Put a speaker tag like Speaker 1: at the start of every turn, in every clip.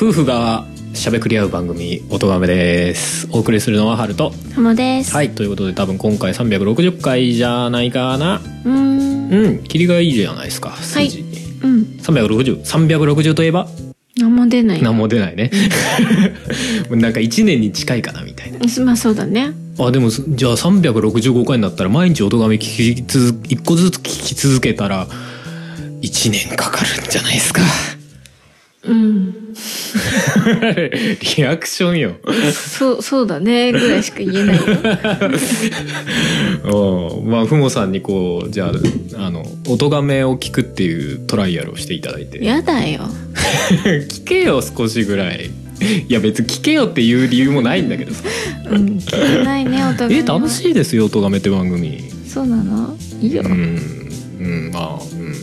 Speaker 1: 夫婦がしゃべくり合う番組「おとがめ」ですお送りするのはハルと
Speaker 2: ハモです。
Speaker 1: はいということで多分今回360回じゃないかな
Speaker 2: うーん。
Speaker 1: うん切りがいいじゃないですか数字、
Speaker 2: うん。
Speaker 1: 360?360 といえば？
Speaker 2: 何も出ない。
Speaker 1: 何も出ないね なんか1年に近いかなみたいな
Speaker 2: まあそうだね。
Speaker 1: あでもじゃあ365回になったら毎日音がめ聞き続1個ずつ聞き続けたら1年かかるんじゃないですか
Speaker 2: うん。
Speaker 1: リアクションよ
Speaker 2: そう、そうだね。ぐらいしか言えないよ。
Speaker 1: うんまあふもさんにこうじゃああの音がめを聞くっていうトライアルをしていただいて
Speaker 2: やだよ。
Speaker 1: 聞けよ少しぐらいいや別に聞けよっていう理由もないんだけどさ
Speaker 2: うん。聞けないね、お互い
Speaker 1: え。楽しいですよ音がめって番組
Speaker 2: そうなの？いいよ。
Speaker 1: うんうんまあうん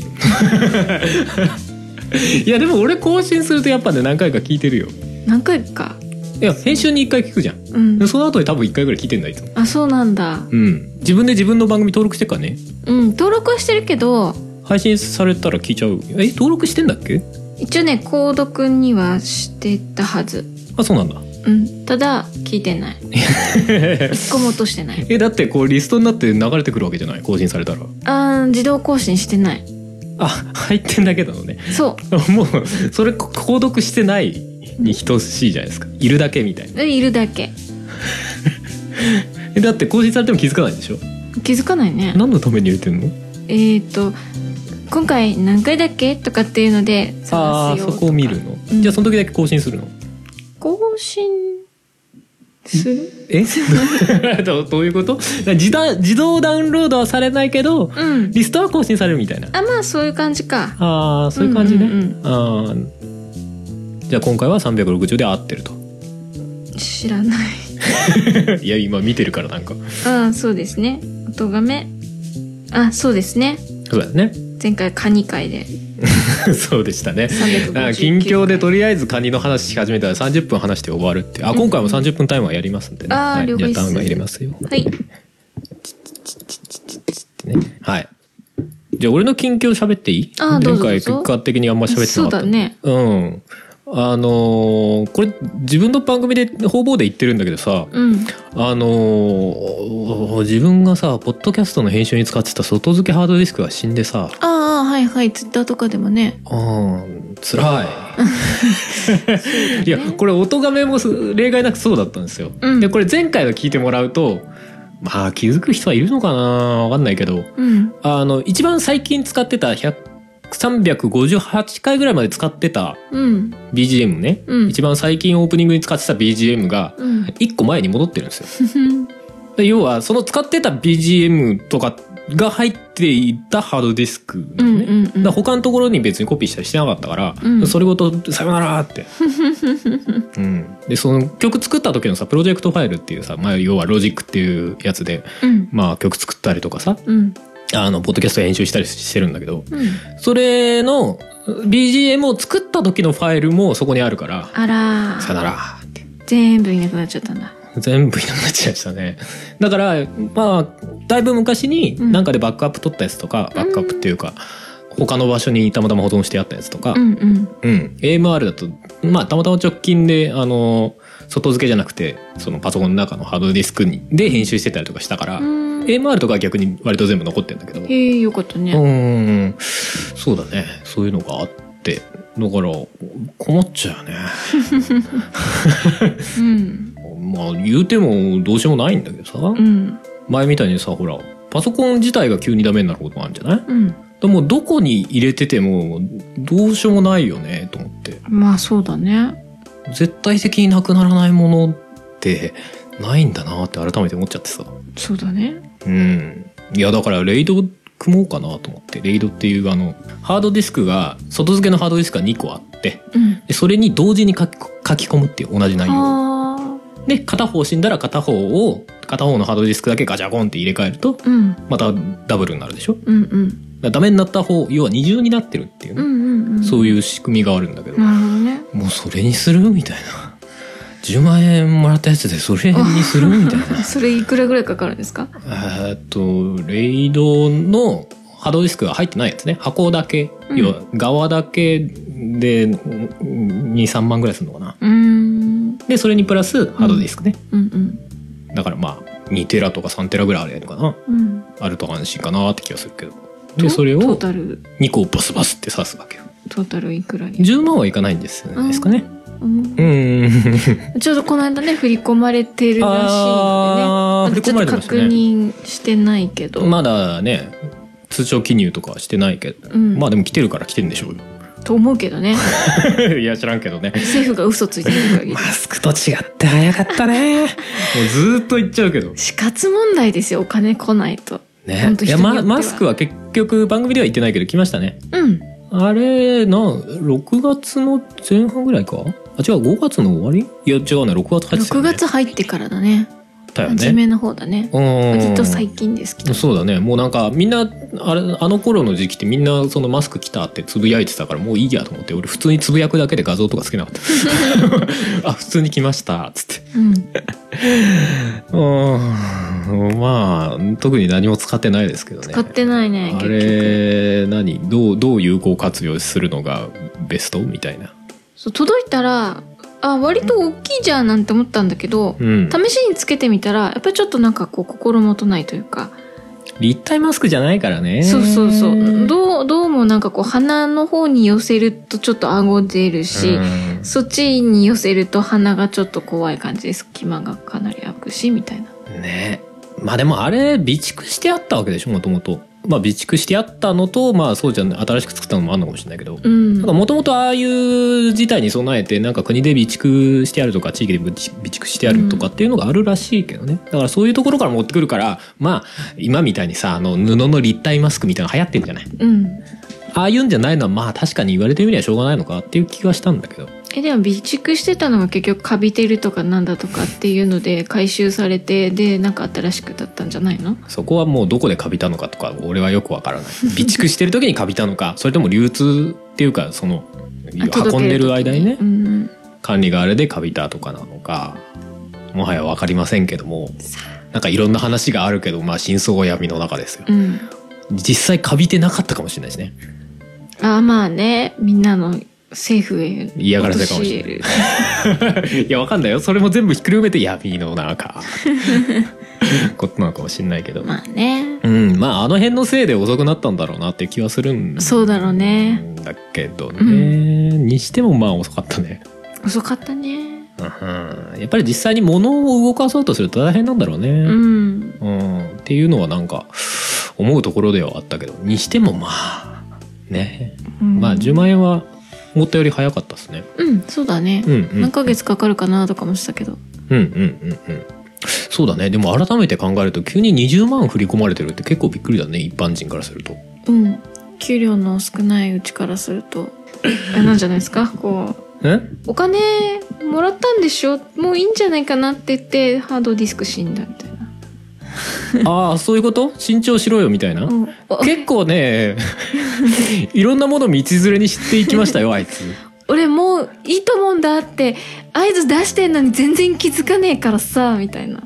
Speaker 1: いやでも俺更新するとやっぱね何回か聞いてるよ
Speaker 2: 何回か？
Speaker 1: いや編集に1回聞くじゃん
Speaker 2: うん
Speaker 1: で。その後に多分1回ぐらい聞いてんだいつも
Speaker 2: あ、そうなんだ。
Speaker 1: うん自分で自分の番組登録してっからね
Speaker 2: うん。登録はしてるけど、
Speaker 1: 配信されたら聞いちゃうえ登録してんだっけ？
Speaker 2: 一応ね、購読にはしてたはず。
Speaker 1: あそうなんだ
Speaker 2: うん。ただ、聞いてない。一個も落としてない。
Speaker 1: えだってこうリストになって流れてくるわけじゃない？更新されたら
Speaker 2: あー自動更新してない。
Speaker 1: あ入ってんだけなのね。
Speaker 2: そう。
Speaker 1: もうそれこ購読してないに等しいじゃないですか。いるだけみたいな。
Speaker 2: えいるだけ。
Speaker 1: えだって更新されても気づかないんでしょ？
Speaker 2: 気づかないね。
Speaker 1: 何のために入れてんの？
Speaker 2: えっ、と今回何回だっけとかっていうので探すよ。
Speaker 1: ああそこを見るの、
Speaker 2: うん。
Speaker 1: じゃあその時だけ更新するの？
Speaker 2: 更新する？
Speaker 1: え？どうどういうこと？自動自動ダウンロードはされないけど
Speaker 2: うん。
Speaker 1: リストは更新されるみたいな。
Speaker 2: あまあそういう感じか。
Speaker 1: ああそういう感じね、
Speaker 2: うんうん
Speaker 1: ああじゃあ今回は360で合ってると。
Speaker 2: 知らない。
Speaker 1: いや今見てるからなんか。
Speaker 2: ああそうですね。音がめ。あそうですね。
Speaker 1: そうだよね
Speaker 2: 前回カニ会で。
Speaker 1: そうでしたね。
Speaker 2: 359
Speaker 1: なんか近況でとりあえずカニの話し始めたら30分話して終わるって。あ今回も30分タイマーやりますんでね、
Speaker 2: あー
Speaker 1: はい、じゃあタイマー入れますよ。
Speaker 2: はい。
Speaker 1: はい。じゃあ俺の近況喋っていい？前回結果的にあんま喋ってな
Speaker 2: そう
Speaker 1: かった
Speaker 2: だね。
Speaker 1: うんあのーこれ自分の番組で方々で言ってるんだけどさ
Speaker 2: うん。
Speaker 1: あのー自分がさポッドキャストの編集に使ってた外付けハードディスクが死んでさ
Speaker 2: ああはいはいツイッターとかでもね。
Speaker 1: うん辛い。いやこれ音がめも例外なくそうだったんですよ、
Speaker 2: うん。
Speaker 1: でこれ前回の聞いてもらうとまあ気づく人はいるのかな？わかんないけど。
Speaker 2: うん。
Speaker 1: あの一番最近使ってた100 358回ぐらいまで使ってた
Speaker 2: うん。
Speaker 1: BGM ね、
Speaker 2: うん。
Speaker 1: 一番最近オープニングに使ってた BGM が
Speaker 2: うん。
Speaker 1: 1個前に戻ってるんですよ。で要はその使ってた BGM とかが入っていたハードディスクね、
Speaker 2: うんうんうん。
Speaker 1: だ他のところに別にコピーしたりしてなかったから、
Speaker 2: うん。
Speaker 1: それごと「さよなら」って、うん、でその曲作った時のさプロジェクトファイルっていうさ、まあ、要はロジックっていうやつで、
Speaker 2: うん。
Speaker 1: まあ、曲作ったりとかさ
Speaker 2: うん
Speaker 1: あのポッドキャスト編集したりしてるんだけど
Speaker 2: うん。
Speaker 1: それの BGM を作った時のファイルもそこにあるから
Speaker 2: あら「
Speaker 1: さよなら」って
Speaker 2: 全部いなくなっちゃったんだ。
Speaker 1: 全部いなくなっちゃいましたね。だからまあだいぶ昔に
Speaker 2: うん。
Speaker 1: なんかでバックアップ取ったやつとか、バックアップっていうか他の場所にたまたま保存してあったやつとか、
Speaker 2: うんうん。
Speaker 1: うん、AMR だとまあたまたま直近であの外付けじゃなくてそのパソコンの中のハードディスクにで編集してたりとかしたから、
Speaker 2: うん。
Speaker 1: AMR とかは逆に割と全部残ってるんだけど。
Speaker 2: へえよかったね。
Speaker 1: うんそうだね。そういうのがあって。だから困っちゃうよね。
Speaker 2: うん。
Speaker 1: まあ言うてもどうしようもないんだけどさ、
Speaker 2: うん。
Speaker 1: 前みたいにさほらパソコン自体が急にダメになることもあるんじゃない？
Speaker 2: うん。
Speaker 1: でもどこに入れててもどうしようもないよねと思って。
Speaker 2: まあそうだね
Speaker 1: 絶対的になくならないものってないんだなって改めて思っちゃってさ。
Speaker 2: そうだね。
Speaker 1: うん。いやだからレイド組もうかなと思って。レイドっていうあのハードディスクが外付けのハードディスクが2個あって
Speaker 2: うん。
Speaker 1: でそれに同時に書き書き込むっていう同じ内容。で片方死んだら片方を片方のハードディスクだけガチャコンって入れ替えると
Speaker 2: ーうん。
Speaker 1: またダブルになるでしょ？
Speaker 2: うんうん。
Speaker 1: らダメになった方要は二重になってるっていうね、
Speaker 2: うんうんうん。
Speaker 1: そういう仕組みがあるんだけど、
Speaker 2: なるほどね。
Speaker 1: もうそれにするみたいな。10万円もらったやつでそれにするみたいな。
Speaker 2: それいくらぐらいかかるんですか？
Speaker 1: えーっとレイドのハードディスクが入ってないやつね。箱だけ、
Speaker 2: うん。
Speaker 1: 要は側だけで23万ぐらいするのかな。
Speaker 2: うーん。
Speaker 1: でそれにプラスハードディスクね、
Speaker 2: うん。うん
Speaker 1: だからまあ2テラとか3テラぐらいあるのかな。
Speaker 2: うん。
Speaker 1: あると安心かなって気がするけどで
Speaker 2: と
Speaker 1: それを
Speaker 2: トータル。
Speaker 1: 2個バスバスって刺すわけよ。
Speaker 2: トータルいくらに
Speaker 1: ？10万はいかないんですよねですかね。
Speaker 2: うん。
Speaker 1: うん。
Speaker 2: ちょうどこの間ね振り込まれてるらしいのでね。ちょっと確認してないけど、
Speaker 1: まだね通帳記入とかはしてないけど、
Speaker 2: うん。
Speaker 1: まあでも来てるから来てるんでしょうよ。
Speaker 2: と思うけどね。
Speaker 1: いや知らんけどね。
Speaker 2: 政府が嘘ついてる限り。
Speaker 1: マスクと違って早かったね。もうずーっと言っちゃうけど。
Speaker 2: 死活問題ですよお金来ないと
Speaker 1: ね。いやまマスクは結局番組では言ってないけど来ましたね。
Speaker 2: うん。
Speaker 1: あれな6月の前半ぐらいか？あ違う5月の終わり？いや違うね6月入ってたよ
Speaker 2: 6
Speaker 1: ね
Speaker 2: 月入ってからだね
Speaker 1: だよね。
Speaker 2: 初めの方だね。
Speaker 1: うん。
Speaker 2: 割と最近ですけど。
Speaker 1: そうだね。もうなんかみんなあれあの頃の時期ってみんなそのマスク来たってつぶやいてたからもういいやと思って。俺普通につぶやくだけで画像とかつけなかった。あ普通に来ましたっつって。
Speaker 2: うん。
Speaker 1: うん。まあ特に何も使ってないですけどね。
Speaker 2: 使ってないね
Speaker 1: あれ何？どうどう有効活用するのがベスト？みたいな。
Speaker 2: そう届いたらあ割と大きいじゃんなんて思ったんだけど、
Speaker 1: うん。
Speaker 2: 試しにつけてみたらやっぱりちょっとなんかこう心もとないというか。
Speaker 1: 立体マスクじゃないからね。
Speaker 2: そうそうそう。どうどうもなんかこう鼻の方に寄せるとちょっと顎出るし、
Speaker 1: うん。
Speaker 2: そっちに寄せると鼻がちょっと怖い感じで隙間がかなり開くしみたいな。
Speaker 1: ね。まあでもあれ備蓄してあったわけでしょもともとまあ備蓄してあったのとまあそうじゃない新しく作ったのもあるのかもしれないけど。もともとああいう事態に備えてなんか国で備蓄してあるとか地域で備蓄してあるとかっていうのがあるらしいけどね。だからそういうところから持ってくるからまあ今みたいにさあの布の立体マスクみたいなの流行ってんじゃない？
Speaker 2: うん。
Speaker 1: ああいうんじゃないのはまあ確かに言われてみりゃしょうがないのかっていう気がしたんだけど
Speaker 2: えでも備蓄してたのが結局カビてるとかなんだとかっていうので回収されてでなんか新しくだったんじゃないの？
Speaker 1: そこはもうどこでカビたのかとか俺はよくわからない。備蓄してる時にカビたのかそれとも流通っていうかその
Speaker 2: あ
Speaker 1: 運んでる間にね
Speaker 2: うんうん。
Speaker 1: 管理があれでカビたとかなのかもはや分かりませんけどもなんかいろんな話があるけどまあ真相は闇の中ですよ。
Speaker 2: うん。
Speaker 1: 実際カビてなかったかもしれないしね。
Speaker 2: あまあねみんなの政府へ
Speaker 1: 嫌がらせかもしれないいやわかんないよ。それも全部ひっくるめて闇の中 ことなのかもしれないけど、
Speaker 2: まあね。
Speaker 1: うん。まああの辺のせいで遅くなったんだろうなっていう気はするん
Speaker 2: そうだろうね。
Speaker 1: だけどね、
Speaker 2: うん。
Speaker 1: にしてもまあ遅かったね、
Speaker 2: 遅かったね。
Speaker 1: うん、やっぱり実際に物を動かそうとすると大変なんだろうね、
Speaker 2: うん。
Speaker 1: うん、っていうのはなんか思うところではあったけど。にしてもまあね、
Speaker 2: うん。
Speaker 1: まあ10万円は思ったより早かったですね。
Speaker 2: うんそうだね、
Speaker 1: うんうん、
Speaker 2: 何ヶ月かかるかなとかもしたけど。
Speaker 1: うんうんうんうん。そうだね。でも改めて考えると急に20万振り込まれてるって結構びっくりだね。一般人からすると。
Speaker 2: うん給料の少ないうちからすると。あれなんじゃないですか？こう
Speaker 1: え？
Speaker 2: お金もらったんでしょ？もういいんじゃないかなって言ってハードディスク死んだみたいな、
Speaker 1: ああそういうこと？慎重しろよみたいな？
Speaker 2: うん。お
Speaker 1: 結構ね いろんなもの道連れに知っていきましたよあいつ。
Speaker 2: 俺もういいと思うんだって合図出してんのに全然気づかねえからさみたいな。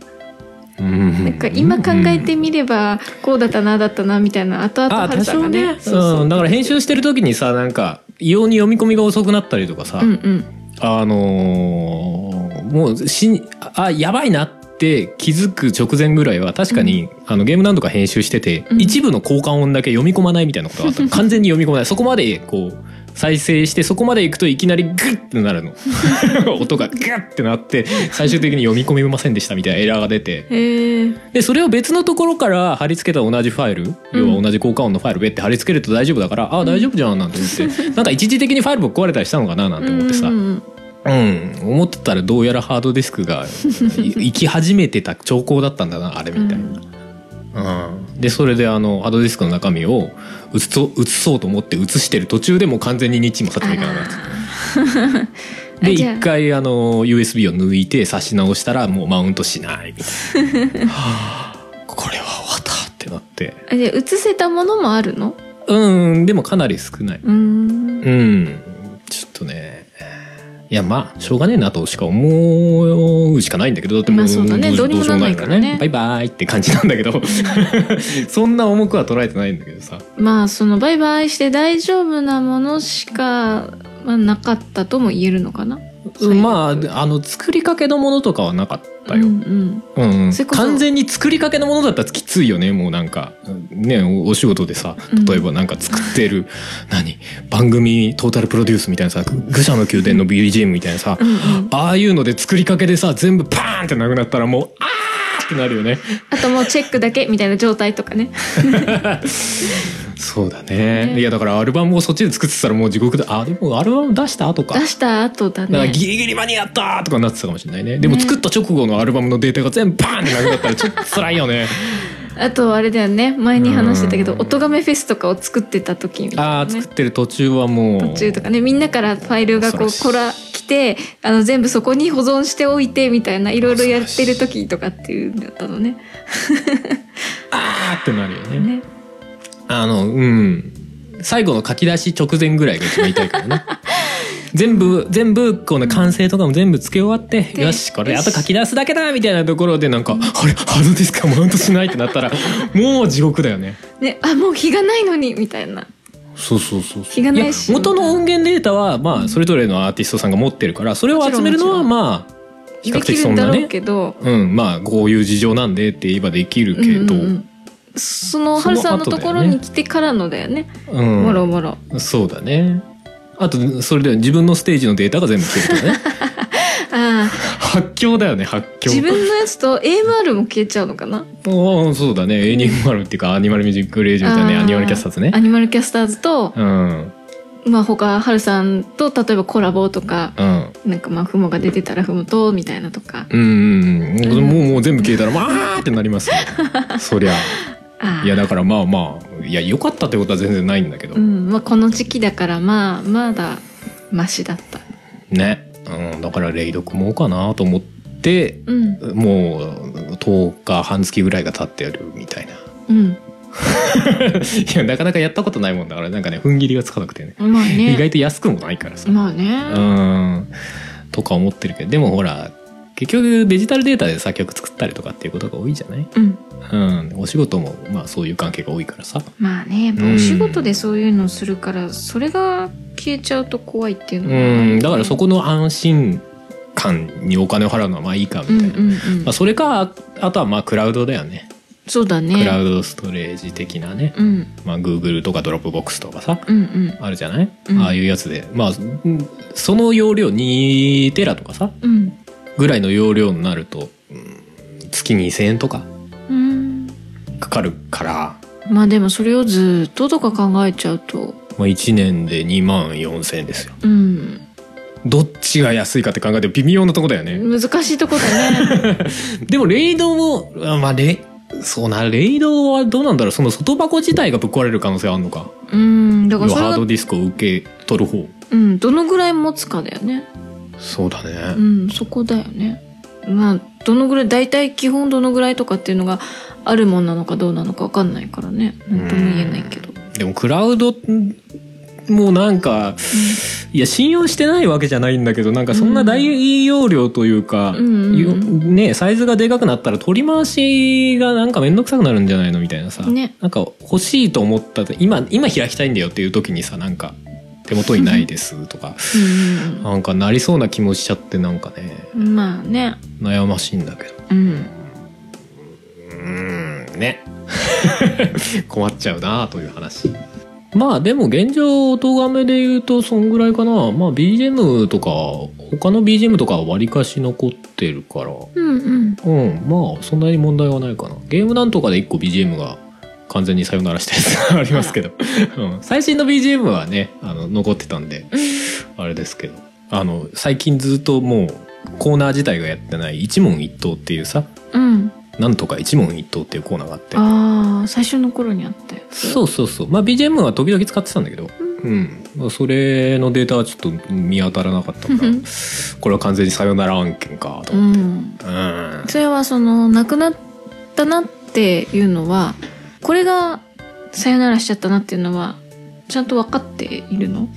Speaker 1: うん。
Speaker 2: なんか今考えてみればこうだったなだったなみたいな後々
Speaker 1: あ
Speaker 2: ハルさ
Speaker 1: ね。
Speaker 2: ね。そう
Speaker 1: だから編集してる時にさなんか異様に読み込みが遅くなったりとかさ、
Speaker 2: うんうん。
Speaker 1: あのーもうしんあやばいなって気づく直前ぐらいは確かに、あのゲーム何度か編集してて、
Speaker 2: うん。
Speaker 1: 一部の交換音だけ読み込まないみたいなことがあったの完全に読み込まない。そこまでこう再生してそこまでいくといきなりグッてなるの。音がグッてなって最終的に読み込めませんでしたみたいなエラーが出てでそれを別のところから貼り付けた同じファイル、要は同じ交換音のファイル別って貼り付けると大丈夫だから、ああ大丈夫じゃんなんて思って なんか一時的にファイルぶっ壊れたりしたのかななんて思ってさ、
Speaker 2: うんうん
Speaker 1: うん、思ってたらどうやらハードディスクがい 生き始めてた兆候だったんだなあれみたいな。うん、でそれであのハードディスクの中身を移そう移そうと思って移してる途中でもう完全に日もさってもいかなくなって
Speaker 2: あ
Speaker 1: で一回あの USB を抜いて差し直したらもうマウントしないみたいな。は あこれは終わったってなって。
Speaker 2: あじゃあ映せたものもあるの？
Speaker 1: うんでもかなり少ない。う
Speaker 2: ーん。
Speaker 1: うん。ちょっとねいやまあしょうがねえなとしか思うしかないんだけどだっても
Speaker 2: まあそうだね。どうにもならないからね。
Speaker 1: バイバイって感じなんだけど。そんな重くは捉えてないんだけどさ。
Speaker 2: まあそのバイバイして大丈夫なものしか、まあ、なかったとも言えるのかな
Speaker 1: まああの作りかけのものとかはなかったよ、
Speaker 2: うん
Speaker 1: 完全に作りかけのものだったらきついよねもうなんか。ねおお仕事でさ
Speaker 2: うん。
Speaker 1: 例えばなんか作ってる、何？番組トータルプロデュースみたいなさ愚者の宮殿の BGM みたいなさ、
Speaker 2: うんうん。
Speaker 1: ああいうので作りかけでさ全部パーンってなくなったらもうあーってなるよね。
Speaker 2: あともうチェックだけみたいな状態とかね
Speaker 1: そうだね。
Speaker 2: ね。
Speaker 1: いやだからアルバムをそっちで作ってたらもう地獄であでもアルバム出した後か。
Speaker 2: 出した後だ
Speaker 1: だから
Speaker 2: ね
Speaker 1: ギリギリ間に合ったとかなってたかもしれないね。でも作った直後のアルバムのデータが全部パーンってなくなったらちょっと辛いよね。
Speaker 2: あとあれだよね。前に話してたけど
Speaker 1: うん。
Speaker 2: 音亀フェスとかを作ってた時みたいな、
Speaker 1: ああ
Speaker 2: ね
Speaker 1: 作、ってる途中はもう。
Speaker 2: 途中とかねみんなからファイルがこうこら来てあの全部そこに保存しておいてみたいないろいろやってる時とかっていうんだったのね。
Speaker 1: あーってなるよね。
Speaker 2: ね
Speaker 1: あのうん。最後の書き出し直前ぐらいが一番痛いからね。全部全部この完成とかも全部つけ終わって、
Speaker 2: で
Speaker 1: よしこれあと書き出すだけだみたいなところでなんか、あれハードディスクがマウントしないってなったら もう地獄だよね。
Speaker 2: ねあもう日がないのにみたいな。
Speaker 1: そうそうそう
Speaker 2: 日がないし
Speaker 1: や元の音源データはまあそれぞれのアーティストさんが持ってるからそれを集めるのはまあ比較的そんなね。うんまあこういう事情なんでって言えばできるけど、
Speaker 2: うんうんうんその春さんのところに来てからのだよね。
Speaker 1: うん。
Speaker 2: もろもろ。
Speaker 1: そうだね。あとそれで自分のステージのデータが全部消えるとね。
Speaker 2: ああ。
Speaker 1: 発狂だよね発狂。
Speaker 2: 自分のやつと AMR も消えちゃうのかな？
Speaker 1: ああそうだね。エニマルっていうかアニマルミュージックレイジみたいなねアニマルキャスターズね。
Speaker 2: アニマルキャスターズと、
Speaker 1: うん。
Speaker 2: まあ他春さんと例えばコラボとか
Speaker 1: うん。
Speaker 2: なんかまあフモが出てたらフモとみたいなとか。
Speaker 1: うんうんうん。もうもう全部消えたらまあってなりますよ。そりゃいやだからまあまあいや良かったってことは全然ないんだけど、
Speaker 2: うんまあ、この時期だからまあまだマシだった。
Speaker 1: ね、うん、だからレイド組もうかなと思って
Speaker 2: うん。
Speaker 1: もう10日半月ぐらいが経ってやるみたいな。
Speaker 2: うん。
Speaker 1: いやなかなかやったことないもんだからなんかね踏ん切りがつかなくてね。
Speaker 2: まあね。
Speaker 1: 意外と安くもないからさ、
Speaker 2: まあね。
Speaker 1: うん。とか思ってるけどでもほら結局デジタルデータでさ曲作ったりとかっていうことが多いじゃない、
Speaker 2: うん。
Speaker 1: うん、お仕事もまあそういう関係が多いからさ。
Speaker 2: まあねお仕事でそういうのをするからそれが消えちゃうと怖いっていうのは
Speaker 1: うん。だからそこの安心感にお金を払うのはまあいいかみたいな、
Speaker 2: うんうんうん。
Speaker 1: まあ、それかあとはまあクラウドだよね。
Speaker 2: そうだね。
Speaker 1: クラウドストレージ的なね、
Speaker 2: うん。
Speaker 1: まあ、Google とかドロップボックスとかさ
Speaker 2: うんうん。
Speaker 1: あるじゃない、
Speaker 2: うん。
Speaker 1: ああいうやつで。まあうんその容量2テラとかさ
Speaker 2: うん
Speaker 1: ぐらいの容量になると、うん月2,000円とか
Speaker 2: うん。
Speaker 1: かかるから、
Speaker 2: まあでもそれをずっととか考えちゃうと。
Speaker 1: まあ、1年で2万4,000円ですよ。
Speaker 2: うん。
Speaker 1: どっちが安いかって考えても微妙なとこだよね、
Speaker 2: 難しいとこだね。
Speaker 1: でもレイドもあまあレそうなレイドはどうなんだろう。その外箱自体がぶっ壊れる可能性あるのか。
Speaker 2: うん。だから
Speaker 1: ハードディスクを受け取る方。
Speaker 2: うん。どのぐらい持つかだよね
Speaker 1: そうだね、
Speaker 2: うんそこだよね。まあどのぐらい大体基本どのぐらいとかっていうのがあるもんなのかどうなのか分かんないからね。何とも言えないけど。
Speaker 1: でもクラウドもうなんか、いや信用してないわけじゃないんだけどなんかそんな大容量というか、
Speaker 2: うん。
Speaker 1: ねサイズがでかくなったら取り回しがなんか面倒くさくなるんじゃないのみたいなさ、
Speaker 2: ね。
Speaker 1: なんか欲しいと思った今今開きたいんだよっていう時にさなんか手元にないですとか
Speaker 2: うん。
Speaker 1: なんかなりそうな気もしちゃってなんかね。
Speaker 2: うんうんまあね。
Speaker 1: 悩ましいんだけど。
Speaker 2: うん。
Speaker 1: うーん。ね。困っちゃうなという話。まあでも現状音がめで言うとそんぐらいかな。まあ BGM とか他の BGM とかはわりかし残ってるから。
Speaker 2: うんうん。
Speaker 1: うん。まあそんなに問題はないかな。ゲームなんとかで1個 BGM が完全にさよならしたやつがありますけど、うん、最新の BGM はねあの残ってたんであれですけど。あの最近ずっともうコーナー自体がやってない一問一答っていうさ
Speaker 2: うん。
Speaker 1: なんとか一問一答っていうコーナーがあって。
Speaker 2: ああ最初の頃にあったやつ？
Speaker 1: そうそうそう。まあ BGM は時々使ってたんだけど。うん。それのデータはちょっと見当たらなかったから
Speaker 2: うん。
Speaker 1: これは完全にさよなら案件かと
Speaker 2: う
Speaker 1: 思って、
Speaker 2: ん。
Speaker 1: うん。
Speaker 2: それはその亡くなったなっていうのはこれがさよならしちゃったなっていうのはちゃんと分かっているの？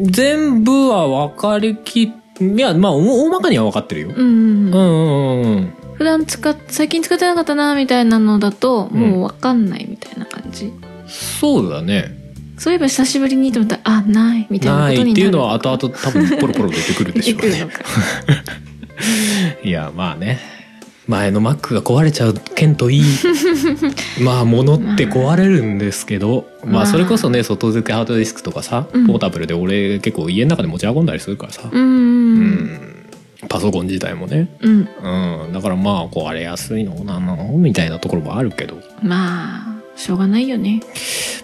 Speaker 1: 全部は分かりきいやまあ大大まかには分かってるよ、
Speaker 2: うんうんうん。
Speaker 1: うんうんうん
Speaker 2: 普段使っ最近使ってなかったなみたいなのだと
Speaker 1: うん。
Speaker 2: もう分かんないみたいな感じ、
Speaker 1: そうだね。
Speaker 2: そういえば久しぶりにと思ったらあないみたいな
Speaker 1: ない
Speaker 2: ことになる。
Speaker 1: っていうのは後々多分ポロポロ出てくるでしょうね。いやまあね前の Mac が壊れちゃう件といい まあ物って壊れるんですけどま
Speaker 2: まあ
Speaker 1: あそれこそね外付けハードディスクとかさ、
Speaker 2: うん。
Speaker 1: ポータブルで俺結構家の中で持ち運んだりするからさ、
Speaker 2: うんうん
Speaker 1: うん。パソコン自体もね、
Speaker 2: うん。
Speaker 1: うん、だからまあ壊れやすいのなのみたいなところもあるけど、
Speaker 2: まあしょうがないよね。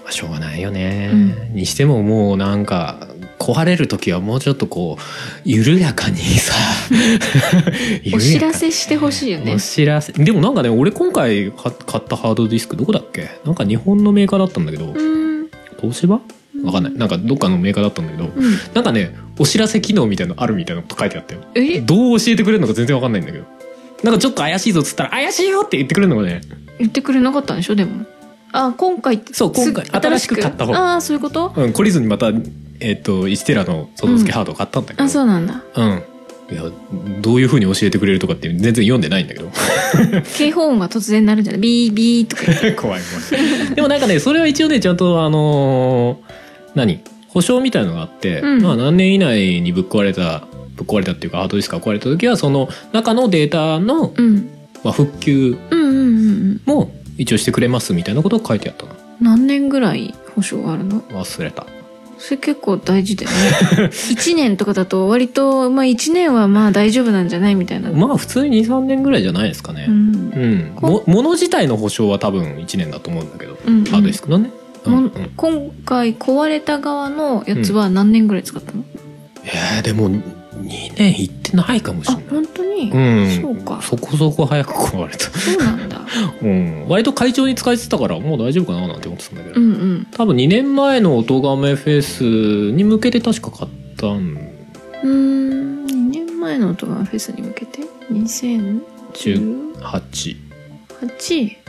Speaker 1: まあ、しょうがないよね、
Speaker 2: う
Speaker 1: にしてももうなんか壊れる時はもうちょっとこう緩やかにさ
Speaker 2: お知らせしてほしいよね。
Speaker 1: お知らせ。でもなんかね俺今回か買ったハードディスクどこだっけ？なんか日本のメーカーだったんだけど
Speaker 2: うん。
Speaker 1: 東芝？わかんない。なんかどっかのメーカーだったんだけど
Speaker 2: うん。
Speaker 1: なんかねお知らせ機能みたいなのあるみたいなこと書いてあったよ
Speaker 2: え？
Speaker 1: どう教えてくれるのか全然わかんないんだけどなんかちょっと怪しいぞっつったら怪しいよって言ってくれるのがね
Speaker 2: 言ってくれなかったんでしょ？でも。あ今回
Speaker 1: そう今回
Speaker 2: す
Speaker 1: 新しく買った方。
Speaker 2: ああそういうこと？
Speaker 1: うん懲りずにまたえっ、と1テラの外付けハードを買ったんだけど、
Speaker 2: あそうなんだ。
Speaker 1: うん。いやどういうふうに教えてくれるとかって全然読んでないんだけど。
Speaker 2: 警報音が突然鳴るんじゃない？ビービーとか
Speaker 1: 怖い怖いでもなんかねそれは一応ねちゃんとあのー何？保証みたいのがあって、
Speaker 2: うん。
Speaker 1: まあ何年以内にぶっ壊れたぶっ壊れたっていうかハードディスクが壊れた時はその中のデータの、
Speaker 2: うん。
Speaker 1: まあ、復旧も一応してくれますみたいなことが書いてあったな
Speaker 2: 何年ぐらい保証があるの？
Speaker 1: 忘れた
Speaker 2: それ結構大事だよね。1年とかだと割とまあ1年はまあ大丈夫なんじゃないみたいな。
Speaker 1: まあ普通に23年ぐらいじゃないですかね。
Speaker 2: うん。
Speaker 1: うん、も物自体の保証は多分1年だと思うんだけど、
Speaker 2: うんうん。
Speaker 1: ハードディスクのね、うん
Speaker 2: も
Speaker 1: うん。ん
Speaker 2: 今回壊れた側のやつは何年ぐらい使ったの、
Speaker 1: えーでも2年いってないかもしれ
Speaker 2: あ
Speaker 1: ない。
Speaker 2: 本当に、
Speaker 1: うん。
Speaker 2: そうか。
Speaker 1: そこそこ早く壊れた。
Speaker 2: そうなんだ。
Speaker 1: うん、割と会長に使えてたからもう大丈夫かななんて思ってたんだけど、
Speaker 2: うんうん。
Speaker 1: 多分2年前の音がめフェスに向けて確か買ったん。
Speaker 2: うーん。2年前の音がフェスに向けて？2018
Speaker 1: 8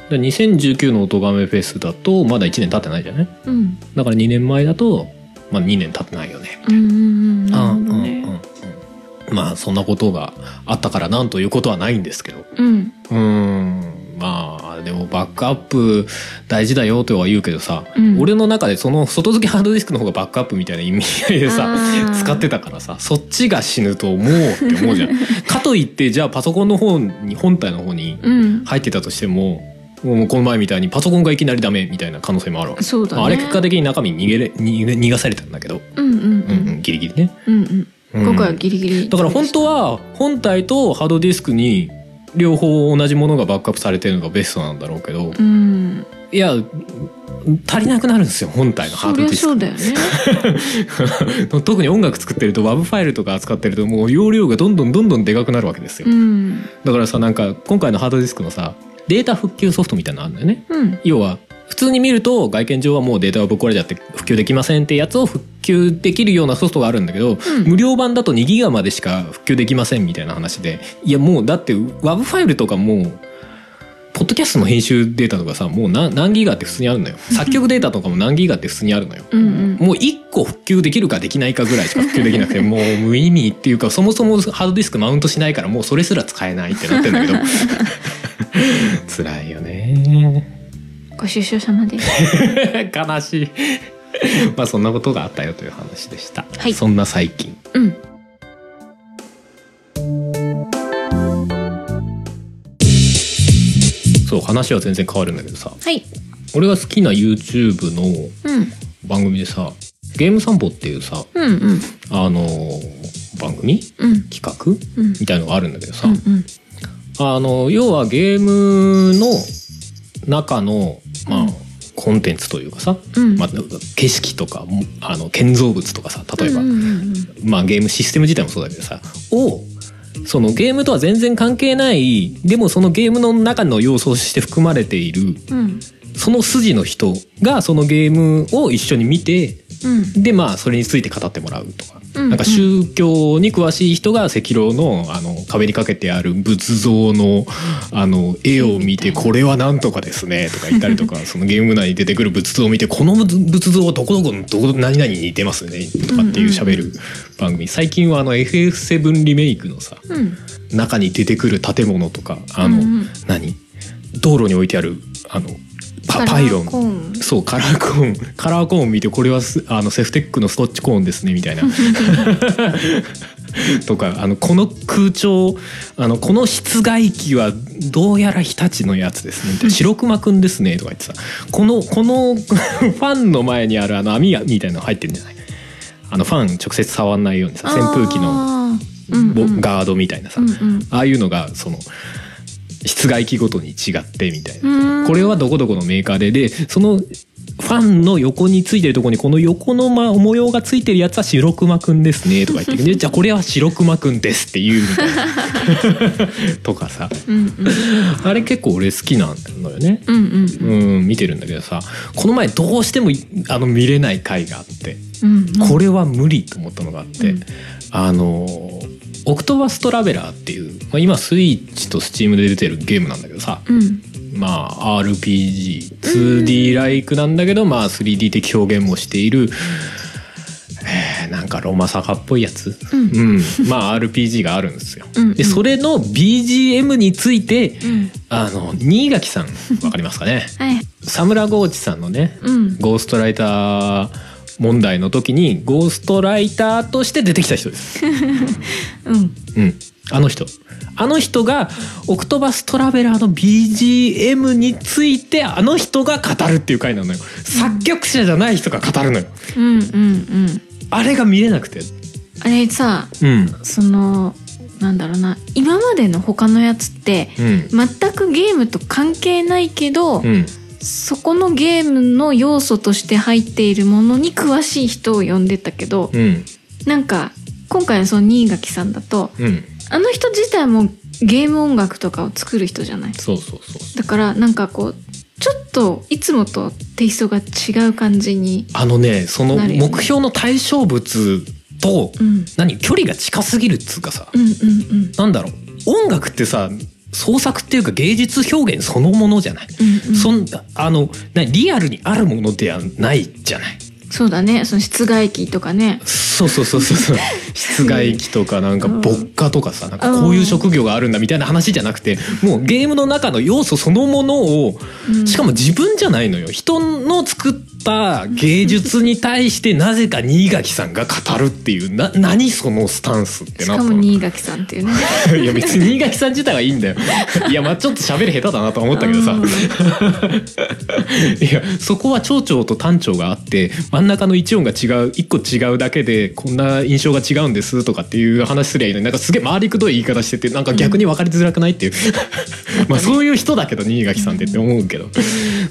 Speaker 1: で
Speaker 2: うん
Speaker 1: 2019の音がめフェスだとまだ1年経ってないじゃない？
Speaker 2: うん。
Speaker 1: だから2年前だと、まあ、2年経ってないよね。
Speaker 2: うんうんなるほど
Speaker 1: うんうん
Speaker 2: ね
Speaker 1: うんまあそんなことがあったからなんということはないんですけど。
Speaker 2: うん。
Speaker 1: うーん。まあでもバックアップ大事だよとは言うけどさ、
Speaker 2: うん。
Speaker 1: 俺の中でその外付けハードディスクの方がバックアップみたいな意味合いでさ使ってたからさそっちが死ぬと思うって思うじゃん。かといってじゃあパソコンの方に本体の方に
Speaker 2: うん。
Speaker 1: 入ってたとしてももうこの前みたいにパソコンがいきなりダメみたいな可能性もあるわ。け、
Speaker 2: そうだね。
Speaker 1: まああれ結果的に中身に逃げれ逃がされたんだけど、
Speaker 2: うんうん
Speaker 1: うん。うん、ギリギリね、
Speaker 2: うんうん
Speaker 1: うん
Speaker 2: 今回はギリギリ。
Speaker 1: だから本当は本体とハードディスクに両方同じものがバックアップされてるのがベストなんだろうけど
Speaker 2: うん。
Speaker 1: いや足りなくなるんですよ本体のハードディスク。
Speaker 2: そうだよね
Speaker 1: 特に音楽作ってると WAV ファイルとか扱ってるともう容量がどんどんどんどんでかくなるわけですよ、
Speaker 2: うん。
Speaker 1: だからさなんか今回のハードディスクのさデータ復旧ソフトみたいなのあるんだよね。
Speaker 2: うん。
Speaker 1: 要は普通に見ると外見上はもうデータがぶっ壊れちゃって復旧できませんってやつを復旧できるようなソフトがあるんだけど、
Speaker 2: うん。
Speaker 1: 無料版だと2ギガまでしか復旧できませんみたいな話でいやもうだって WAV ファイルとかもうポッドキャストの編集データとかさもう何何ギガって普通にあるのよ。作曲データとかも何ギガって普通にあるのよ、
Speaker 2: うんうん。
Speaker 1: もう1個復旧できるかできないかぐらいしか復旧できなくて もう無意味っていうかそもそもハードディスクマウントしないからもうそれすら使えないってなってんだけど。辛いよね
Speaker 2: ご愁傷様です。
Speaker 1: 悲しい。まあそんなことがあったよという話でした、
Speaker 2: はい。
Speaker 1: そんな最近。
Speaker 2: うん。
Speaker 1: そう話は全然変わるんだけどさ。
Speaker 2: はい。
Speaker 1: 俺が好きな YouTube の
Speaker 2: うん。
Speaker 1: 番組でさゲーム散歩っていうさ
Speaker 2: うんうん。
Speaker 1: あのー番組？
Speaker 2: うん。
Speaker 1: 企画？
Speaker 2: うん。
Speaker 1: みたいのがあるんだけどさ、
Speaker 2: うんうん。
Speaker 1: あの要はゲームの中のまあ、
Speaker 2: うん
Speaker 1: コンテンツというかさ、
Speaker 2: うん。
Speaker 1: まあ、景色とかもあの建造物とかさ例えば、まあゲームシステム自体もそうだけどさをそのゲームとは全然関係ないでもそのゲームの中の要素として含まれている
Speaker 2: うん。
Speaker 1: その筋の人がそのゲームを一緒に見て
Speaker 2: うん。
Speaker 1: でまあそれについて語ってもらうとか、
Speaker 2: うん。
Speaker 1: なんか宗教に詳しい人が赤炉のあの壁にかけてある仏像のあの絵を見て「これはなんとかですね」とか言ったりとか そのゲーム内に出てくる仏像を見て「この仏像はどこどこのどこ何々に似てますね」とかっていう喋る番組。最近はあの FF7 リメイクのさ
Speaker 2: うん。
Speaker 1: 中に出てくる建物とかあの、
Speaker 2: うんうん。
Speaker 1: 何？道路に置いてあるあのパパイロン。
Speaker 2: カラーコーン。
Speaker 1: そうカラーコーン。カラーコーン見てこれはすあのセフテックのストッチコーンですねみたいな。とかあのこの空調あのこの室外機はどうやら日立のやつですね。みたいな白熊くんですねとか言ってさ。このこの ファンの前にあるあの網みたいなの入ってるんじゃない？あのファン直接触んないようにさ扇風機のガードみたいなさ、
Speaker 2: うんうん。
Speaker 1: ああいうのがその室外機ごとに違ってみたいな、
Speaker 2: うん。
Speaker 1: これはどこどこのメーカーででそのファンの横についてるところにこの横のま模様がついてるやつは白熊くんですねとか言ってで じゃあこれは白熊くんですって言うみたいな。とかさ。
Speaker 2: うんうん。
Speaker 1: あれ結構俺好きなんのよね。
Speaker 2: うんうん
Speaker 1: うん、見てるんだけどさ。この前どうしてもあの見れない回があって。
Speaker 2: うんうん。
Speaker 1: これは無理と思ったのがあって、
Speaker 2: うん。
Speaker 1: あのオクトバストラベラーっていう、まあ、今スイッチとスチームで出てるゲームなんだけどさ。
Speaker 2: うん。
Speaker 1: まあ RPG2D ライクなんだけど、まあ 3D 的表現もしている、えーなんかロマサガっぽいやつ、
Speaker 2: うん。
Speaker 1: うん、まあ RPG があるんですよ。
Speaker 2: うん。うん
Speaker 1: でそれの BGM について
Speaker 2: うん。
Speaker 1: あの新垣さんわかりますかね？
Speaker 2: はい。
Speaker 1: サムラゴーチさんのね
Speaker 2: うん。
Speaker 1: ゴーストライター問題の時にゴーストライターとして出てきた人です。
Speaker 2: うん。
Speaker 1: うん、あの人。あの人がオクトバストラベラーの BGM についてあの人が語るっていう回なのよ。作曲者じゃない人が語るのよ。
Speaker 2: うんうんうん。
Speaker 1: あれが見れなくて。
Speaker 2: あれさ
Speaker 1: うん。
Speaker 2: そのなんだろうな。今までの他のやつって
Speaker 1: うん。
Speaker 2: 全くゲームと関係ないけど、
Speaker 1: うん
Speaker 2: そこのゲームの要素として入っているものに詳しい人を呼んでたけど、
Speaker 1: うん。
Speaker 2: なんか今回のその新垣さんだと
Speaker 1: うん。
Speaker 2: あの人自体もゲーム音楽とかを作る人じゃない。
Speaker 1: そうそうそう
Speaker 2: だからなんかこうちょっといつもとテイストが違う感じに
Speaker 1: あのねその目標の対象物と
Speaker 2: うん。
Speaker 1: 何？距離が近すぎるっつうかさ。
Speaker 2: うんうんうん。
Speaker 1: なんだろう。音楽ってさ創作っていうか芸術表現そのものじゃない。
Speaker 2: うんうん。
Speaker 1: そんあのなリアルにあるものではないじゃない。
Speaker 2: そうだね。その室外機とかね。
Speaker 1: そうそうそうそうそう。室外機とかなんか
Speaker 2: うん。
Speaker 1: 牧歌とかさなんかこういう職業があるんだみたいな話じゃなくてもうゲームの中の要素そのものを
Speaker 2: うん。
Speaker 1: しかも自分じゃないのよ。人の作った芸術に対してなぜか新垣さんが語るっていうな何そのスタンスって
Speaker 2: しか
Speaker 1: なったの
Speaker 2: も新垣さんっていうね。
Speaker 1: いや別に新垣さん自体はいいんだよ。いやまあちょっと喋り下手だなとは思ったけどさ。
Speaker 2: うん。
Speaker 1: いやそこは長調と短調があって真ん中の一音が違う一個違うだけでこんな印象が違うんですとかっていう話すりゃいいのになんかすげえ回りくどい言い方しててなんか逆に分かりづらくないっていう、まあそういう人だけど新垣さんってって思うけど。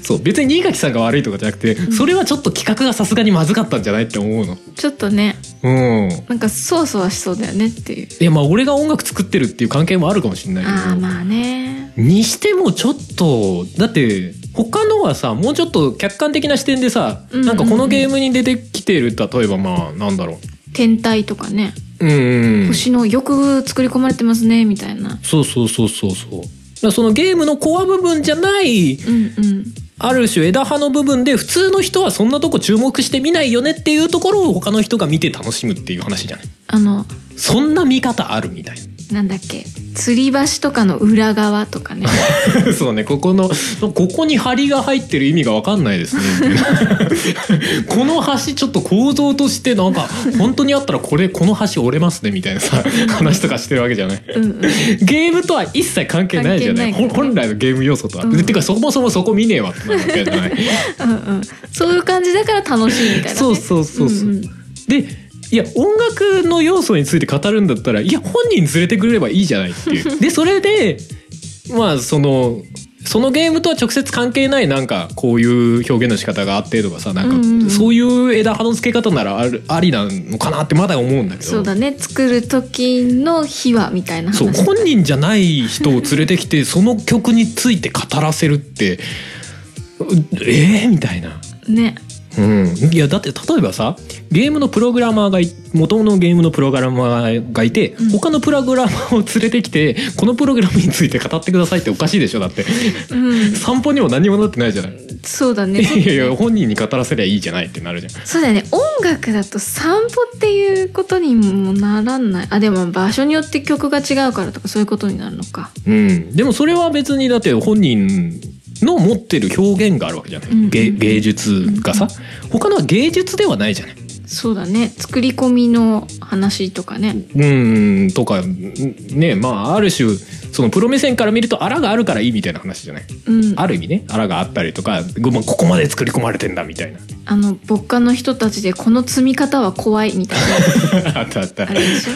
Speaker 1: そう別に新垣さんが悪いとかじゃなくてそれはちょっと企画がさすがにまずかったんじゃないって思うの。
Speaker 2: ちょっとね。
Speaker 1: うん。
Speaker 2: なんかそわそわしそうだよねっていう。
Speaker 1: いやまあ俺が音楽作ってるっていう関係もあるかもしれないけど。
Speaker 2: ああまあね。
Speaker 1: にしてもちょっとだって他のはさもうちょっと客観的な視点でさ、
Speaker 2: うんうんうん。
Speaker 1: なんかこのゲームに出てきてる例えばまあなんだろ
Speaker 2: 天体とかね。
Speaker 1: ううんうん。
Speaker 2: 星のよく作り込まれてますねみたいな。
Speaker 1: そうそうそうそうそう。そのゲームのコア部分じゃない
Speaker 2: うんうん
Speaker 1: ある種枝葉の部分で普通の人はそんなとこ注目して見ないよねっていうところを他の人が見て楽しむっていう話じゃない。
Speaker 2: あの
Speaker 1: そんな見方あるみたい
Speaker 2: なんだっけ？吊り橋とかの裏側とかね。
Speaker 1: な そうね。ここのここに梁が入ってる意味が分かんないですね。この橋ちょっと構造としてなんか本当にあったらこれこの橋折れますねみたいなさ話とかしてるわけじゃない。
Speaker 2: うんうん。
Speaker 1: ゲームとは一切関係ないじゃない。
Speaker 2: 関係ない
Speaker 1: ほ本来のゲーム要素とは、
Speaker 2: うん。
Speaker 1: てかそもそもそこ見ねえわってなるわけじゃない。
Speaker 2: うんうん。そういう感じだから楽しいみたいな、ね、
Speaker 1: そうそうそうそう、
Speaker 2: んん。
Speaker 1: でいや音楽の要素について語るんだったらいや本人連れてくれればいいじゃないっていう。でそれでまあそのそのゲームとは直接関係ないなんかこういう表現の仕方があってとかさなんかそういう枝葉の付け方ならあるありなのかなってまだ思うんだけど。
Speaker 2: そうだね。作る時の秘話みたいな
Speaker 1: そう
Speaker 2: 話
Speaker 1: 本人じゃない人を連れてきてその曲について語らせるってえー、みたいな。
Speaker 2: ね
Speaker 1: うん、いやだって例えばさゲームのプログラマーがい元のゲームのプログラマーがいて、
Speaker 2: うん。
Speaker 1: 他のプログラマーを連れてきてこのプログラムについて語ってくださいっておかしいでしょだって。
Speaker 2: うん。
Speaker 1: 散歩にも何もなってないじゃない。
Speaker 2: そうだね。
Speaker 1: いやいや本人に語らせりゃいいじゃないってなるじゃん。
Speaker 2: そうだよね。音楽だと散歩っていうことにもならない。あでも場所によって曲が違うからとかそういうことになるのか。
Speaker 1: うん、でもそれは別にだって本人の持ってる表現があるわけじゃない、
Speaker 2: うん。
Speaker 1: 芸芸術がさ。他のは芸術ではないじゃない。
Speaker 2: そうだね。作り込みの話とかね。
Speaker 1: うんとかんねまあある種そのプロ目線から見るとあらがあるからいいみたいな話じゃない？
Speaker 2: うん。
Speaker 1: ある意味ね。あらがあったりとかごまあここまで作り込まれてんだみたいな。
Speaker 2: あの牧歌の人たちでこの積み方は怖いみたい
Speaker 1: あったあった。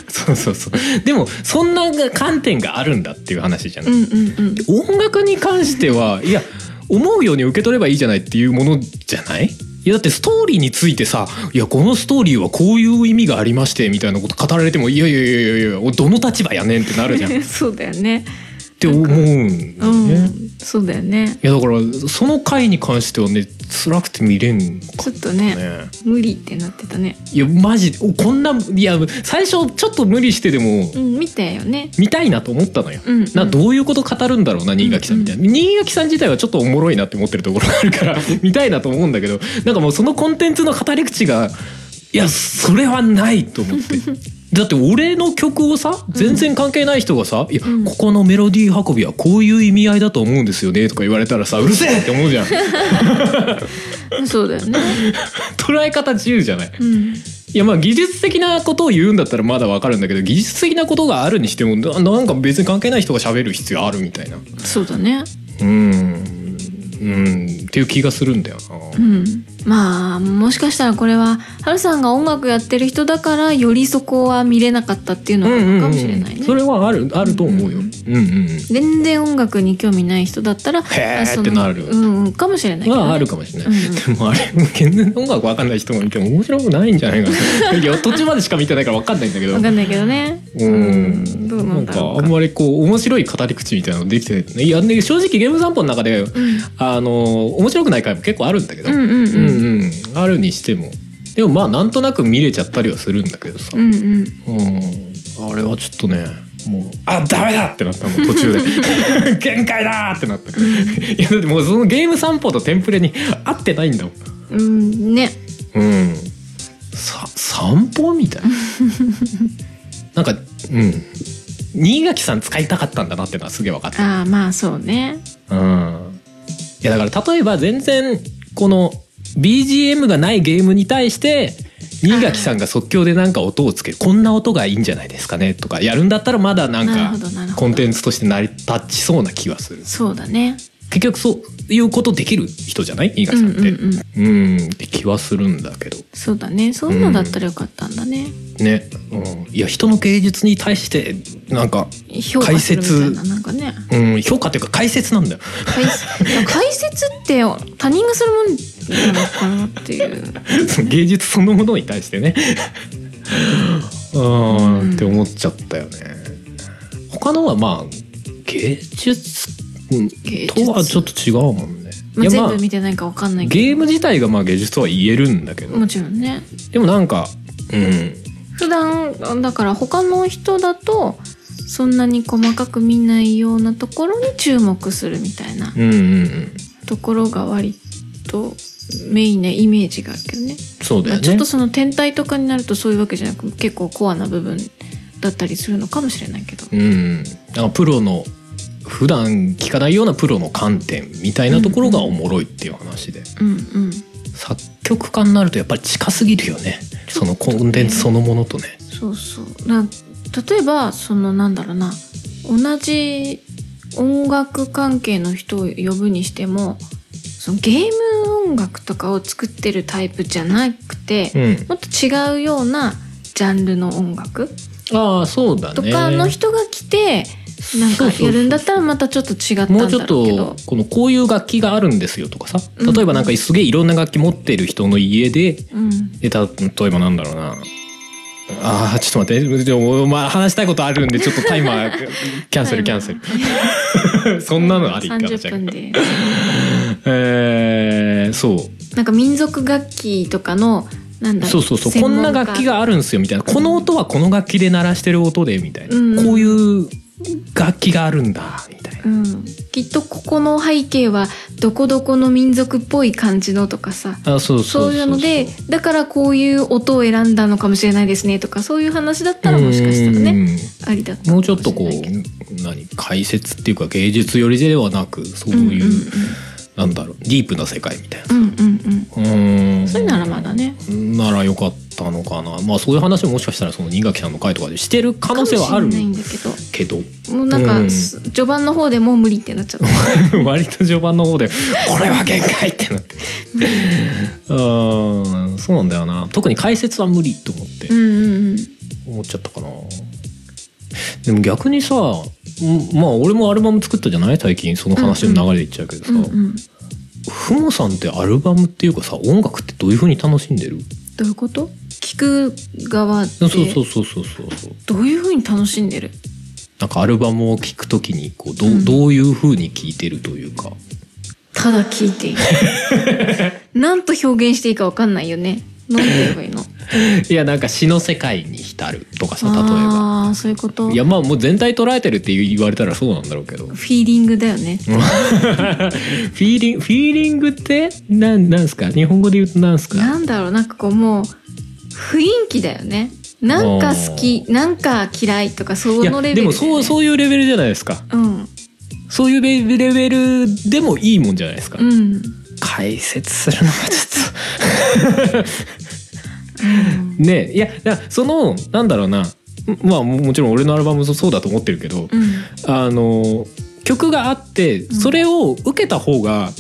Speaker 1: そうそうそう。でもそんな観点があるんだっていう話じゃない、
Speaker 2: うんうんうん。
Speaker 1: 音楽に関してはいや思うように受け取ればいいじゃないっていうものじゃない？いやだってストーリーについてさ「いやこのストーリーはこういう意味がありまして」みたいなこと語られても「いやいやいやいやいやどの立場やねん」ってなるじゃん。っ
Speaker 2: そうだよね。
Speaker 1: て思うんだ
Speaker 2: う
Speaker 1: よね。
Speaker 2: ん。そうだよね。
Speaker 1: いやだからその回に関してはね辛くて見れんか
Speaker 2: ちょっとね
Speaker 1: ね。
Speaker 2: 無理ってなってたね
Speaker 1: いやマジこんないや最初ちょっと無理してでも
Speaker 2: うん見たよね
Speaker 1: 見たいなと思ったのよ。
Speaker 2: うん、うん、
Speaker 1: などういうこと語るんだろうな新垣さんみたいな、新垣さん自体はちょっとおもろいなって思ってるところがあるから 見たいなと思うんだけどなんかもうそのコンテンツの語り口がいやそれはないと思って。だって俺の曲をさ全然関係ない人がさ「いや
Speaker 2: うん
Speaker 1: ここのメロディー運びはこういう意味合いだと思うんですよね」とか言われたらさ「うるせえ!」って思うじゃん。
Speaker 2: そうだよね。
Speaker 1: 捉え方自由じゃない。
Speaker 2: うん。
Speaker 1: いやまあ技術的なことを言うんだったらまだわかるんだけど技術的なことがあるにしてもななんか別に関係ない人が喋る必要あるみたいな。
Speaker 2: そうだね。
Speaker 1: うん。うん。っていう気がするんだよな、
Speaker 2: うんまあもしかしたらこれはハルさんが音楽やってる人だからよりそこは見れなかったっていうのがあるかもしれないね、
Speaker 1: それはあるあると思うよ。
Speaker 2: う
Speaker 1: うん。んうん。
Speaker 2: 全然音楽に興味ない人だったら
Speaker 1: へーってなる。
Speaker 2: うんうんかもしれないね、
Speaker 1: まああるかもしれない。
Speaker 2: うん
Speaker 1: でもあれ全然音楽わかんない人もいても面白くないんじゃないかな。いや途中までしか見てないからわかんないんだけど。
Speaker 2: わかん。ないけどね
Speaker 1: うん。
Speaker 2: どうな
Speaker 1: なん
Speaker 2: だろうか。
Speaker 1: あんまりこう面白い語り口みたいなのできてない。いやね正直ゲーム散歩の中で
Speaker 2: うん。
Speaker 1: あの面白くない回も結構あるんだけど、
Speaker 2: うんうん。うん
Speaker 1: うんうん。あるにしても。でもまあなんとなく見れちゃったりはするんだけどさ、
Speaker 2: うんうん。
Speaker 1: うん、あれはちょっとねもうあダメだ！ってなったもん途中で。限界だってなったいやだってもうそのゲーム散歩とテンプレに合ってないんだもん。
Speaker 2: うんね。
Speaker 1: うん。さ散歩みたい。な なんかうん。新垣さん使いたかったんだなってのはすげえ分かった。
Speaker 2: ああまあそうね。
Speaker 1: うん。いやだから例えば全然この BGM がないゲームに対して新垣さんが即興でなんか音をつけるこんな音がいいんじゃないですかねとかやるんだったらまだなん
Speaker 2: なる
Speaker 1: か
Speaker 2: ほどなるほど。
Speaker 1: コンテンツとして成り立ちそうな気はする。
Speaker 2: そうだね。
Speaker 1: 結局そういうことできる人じゃない？新
Speaker 2: う
Speaker 1: 垣さんって。
Speaker 2: んうんうん。
Speaker 1: うんって気はするんだけど。
Speaker 2: そうだね。そういうのだったらよかったんだね、
Speaker 1: ね、うん、いや人の芸術に対してなんか、
Speaker 2: 評価するみたいななんかね。
Speaker 1: うん、評価っていうか解説なんだよ。
Speaker 2: 解説。解説って他人がするもんなのかなっていう
Speaker 1: 芸術そのものに対してね。うん、
Speaker 2: うん
Speaker 1: って思っちゃったよね。他のはまあ芸術とはちょっと違うもんね、
Speaker 2: まあ、全部見てないかわかんないけ
Speaker 1: ゲーム自体がまあ芸術とは言えるんだけど。
Speaker 2: どもちろんね。
Speaker 1: でもなんかうん。
Speaker 2: 普段だから他の人だとそんなに細かく見ないようなところに注目するみたいなところが割とメインなイメージがあるけどね。
Speaker 1: そうだよね。
Speaker 2: まあちょっとその天体とかになるとそういうわけじゃなく結構コアな部分だったりするのかもしれないけど。
Speaker 1: うん。なんかプロの普段聞かないようなプロの観点みたいなところがおもろいっていう話で、
Speaker 2: うんうん。
Speaker 1: 作曲家になるとやっぱり近すぎるよね。そのコンテンツそのものとね。
Speaker 2: そうそう。な例えばそのなんだろうな。同じ音楽関係の人を呼ぶにしてもそのゲーム音楽とかを作ってるタイプじゃなくて、
Speaker 1: うん。
Speaker 2: もっと違うようなジャンルの音楽
Speaker 1: ああそうだね。
Speaker 2: とかの人が来て、なんかやるんだったらまたちょっと違った
Speaker 1: もうちょっとこのこういう楽器があるんですよとかさ。
Speaker 2: うん。
Speaker 1: 例えばなんかすげえいろんな楽器持ってる人の家で
Speaker 2: うん。
Speaker 1: 例えばなんだろうな。あーちょっと待って。まあ話したいことあるんでちょっとタイマーキャンセルキャンセル。そんなのありかもし
Speaker 2: 30
Speaker 1: れない
Speaker 2: 分で
Speaker 1: えー、そう。
Speaker 2: なんか民族楽器とかのなんだろ
Speaker 1: そうそうそう。こんな楽器
Speaker 2: が
Speaker 1: があるんですよみたいな。この音はこの楽器で鳴らしてる音でみたいな、
Speaker 2: うん
Speaker 1: こういう楽器があるんだみたいな。
Speaker 2: うん、きっとここの背景はどこどこの民族っぽい感じのとかさ。
Speaker 1: あそうそう
Speaker 2: そういうのでだからこういう音を選んだのかもしれないですねとかそういう話だったらもしかしたらね
Speaker 1: ね
Speaker 2: ありだった
Speaker 1: もうちょっとこう何解説っていうか芸術寄りではなくそういう、
Speaker 2: うん
Speaker 1: なんだろうディープな世界みたいな。
Speaker 2: うんうんうん。
Speaker 1: うーん。
Speaker 2: それならまだね。
Speaker 1: ならよかったのかな。まあそういう話ももしかしたらその新垣さんの回とかでしてる可能性はある
Speaker 2: けど。
Speaker 1: けど。
Speaker 2: もうなんか、
Speaker 1: うん。
Speaker 2: す序盤の方でもう無理ってなっちゃった。
Speaker 1: 割と序盤の方で「これは限界!」ってなって。うん。そうなんだよな。特に解説は無理と思って
Speaker 2: うんうんうん。
Speaker 1: 思っちゃったかな。でも逆にさうんまあ俺もアルバム作ったじゃない？最近その話の流れで言っちゃうけどさ、
Speaker 2: うんうん。
Speaker 1: ふもさんってアルバムっていうかさ音楽ってどういう風に楽しんでる？
Speaker 2: どういうこと？聞く側
Speaker 1: そうそうそうそうそうそう。
Speaker 2: どういう風に楽しんでる？
Speaker 1: なんかアルバムを聴くときにこうど,、う
Speaker 2: うん。
Speaker 1: どういう風に聴いてるというか。
Speaker 2: ただ聞いている。なんと表現していいかわかんないよね。なんて言えばいいの？
Speaker 1: いやなんか詩の世界に浸るとかさ例えば。
Speaker 2: ああそういうこと？
Speaker 1: いやまあもう全体捉えてるって言われたらそうなんだろうけど。フ
Speaker 2: フィーリングだよね。
Speaker 1: ィーリングフィーリングってなんなんすか？日本語で言うとなんすか？
Speaker 2: なんだろうなんかこうもう雰囲気だよね。なんか好きなんか嫌いとかそのレベルね、
Speaker 1: でもそうそういうレベルじゃないですか。
Speaker 2: うん。
Speaker 1: そういうレレベルでもいいもんじゃないですか、
Speaker 2: うん、
Speaker 1: 解説するのがちょっとねいやそのなんだろうな。まあももちろん俺のアルバムもそうだと思ってるけど、
Speaker 2: うん。
Speaker 1: あの曲があってそれを受けた方が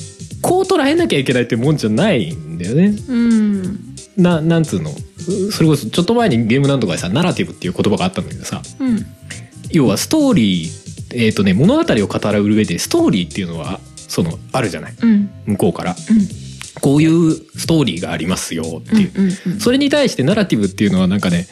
Speaker 1: こう捉えなきゃいけないってもんじゃないんだよね。
Speaker 2: うん。
Speaker 1: ななんつうの？うそれこそちょっと前にゲームなんとかでさナラティブっていう言葉があったんだけどさ。
Speaker 2: うん。
Speaker 1: 要はストーリーえっ、とね物語を語る上でストーリーっていうのはそのあるじゃない？
Speaker 2: うん。
Speaker 1: 向こうから。
Speaker 2: うん
Speaker 1: こういうストーリーがありますよっていう、それに対してナラティブっていうのはなんかね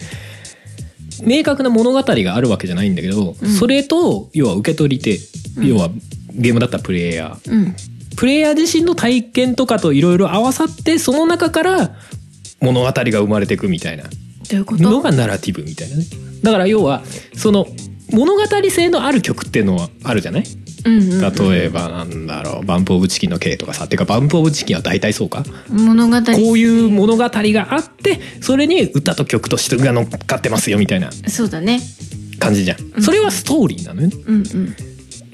Speaker 1: 明確な物語があるわけじゃないんだけど、
Speaker 2: うん。
Speaker 1: それと要は受け取り手、
Speaker 2: うん。
Speaker 1: 要はゲームだったらプレイヤー。
Speaker 2: うん。
Speaker 1: プレイヤー自身の体験とかといろいろ合わさってその中から物語が生まれていくみたいな。のがナラティブみたいなね。だから要はその物語性のある曲っていうのはあるじゃない？例えばなんだろう「バンプ・オブ・チキン」の K とかさ。てかバンプ・オブ・チキンは大体そうか。
Speaker 2: 物語。
Speaker 1: こういう物語があってそれに歌と曲としてが乗っかってますよみたいな。
Speaker 2: そうだね。
Speaker 1: 感じじゃん。それはストーリーなのよ。ね
Speaker 2: うんうん。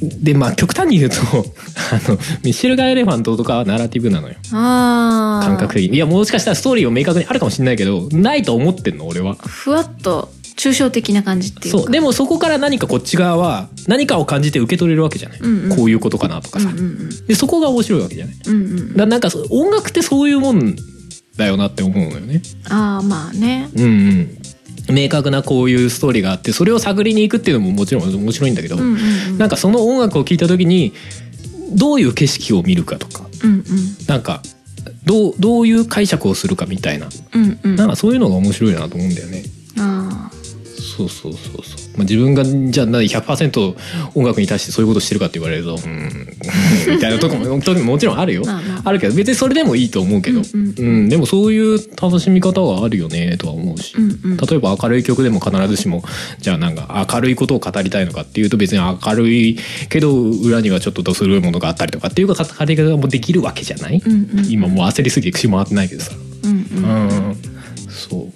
Speaker 1: でまあ極端に言うと あのミシェルガ・エレファントとかはナラティブなのよ。感覚的に。いやもしかしたらストーリーを明確にあるかもしれないけどないと思ってんの俺は。
Speaker 2: ふわっと抽象的な感じっていうか。
Speaker 1: そう。でもそこから何かこっち側は何かを感じて受け取れるわけじゃない、
Speaker 2: うんうん。
Speaker 1: こういうことかなとかさ、
Speaker 2: うんうん
Speaker 1: でそこが面白いわけじゃない。
Speaker 2: うんうんうん。
Speaker 1: だなんか音楽ってそういうもんだよなって思うのよね。
Speaker 2: ああまあね。
Speaker 1: うんうん。明確なこういうストーリーがあってそれを探りに行くっていうのももちろん面白いんだけど、
Speaker 2: うんうんうん。
Speaker 1: なんかその音楽を聴いた時にどういう景色を見るかとか
Speaker 2: うん
Speaker 1: なんかどうどういう解釈をするかみたいな。
Speaker 2: うんうん。うん
Speaker 1: なんかそういうのが面白いなと思うんだよね。
Speaker 2: あ
Speaker 1: そうそうそうそう。まあ、自分がじゃあ何100%音楽に対してそういうことしてるかって言われるとうん。みたいなとこももちろんあるよ。
Speaker 2: まあまあ。
Speaker 1: あるけど別にそれでもいいと思うけど、
Speaker 2: うんうん。
Speaker 1: うん。でもそういう楽しみ方はあるよねとは思うし。
Speaker 2: うんうん。
Speaker 1: 例えば明るい曲でも必ずしもじゃあなんか明るいことを語りたいのかっていうと別に明るいけど裏にはちょっとどす黒いものがあったりとかっていうか語り方もできるわけじゃない、
Speaker 2: うんうん
Speaker 1: 今もう焦りすぎて口回ってないけどさ。
Speaker 2: うん。うん
Speaker 1: うん。そう、ま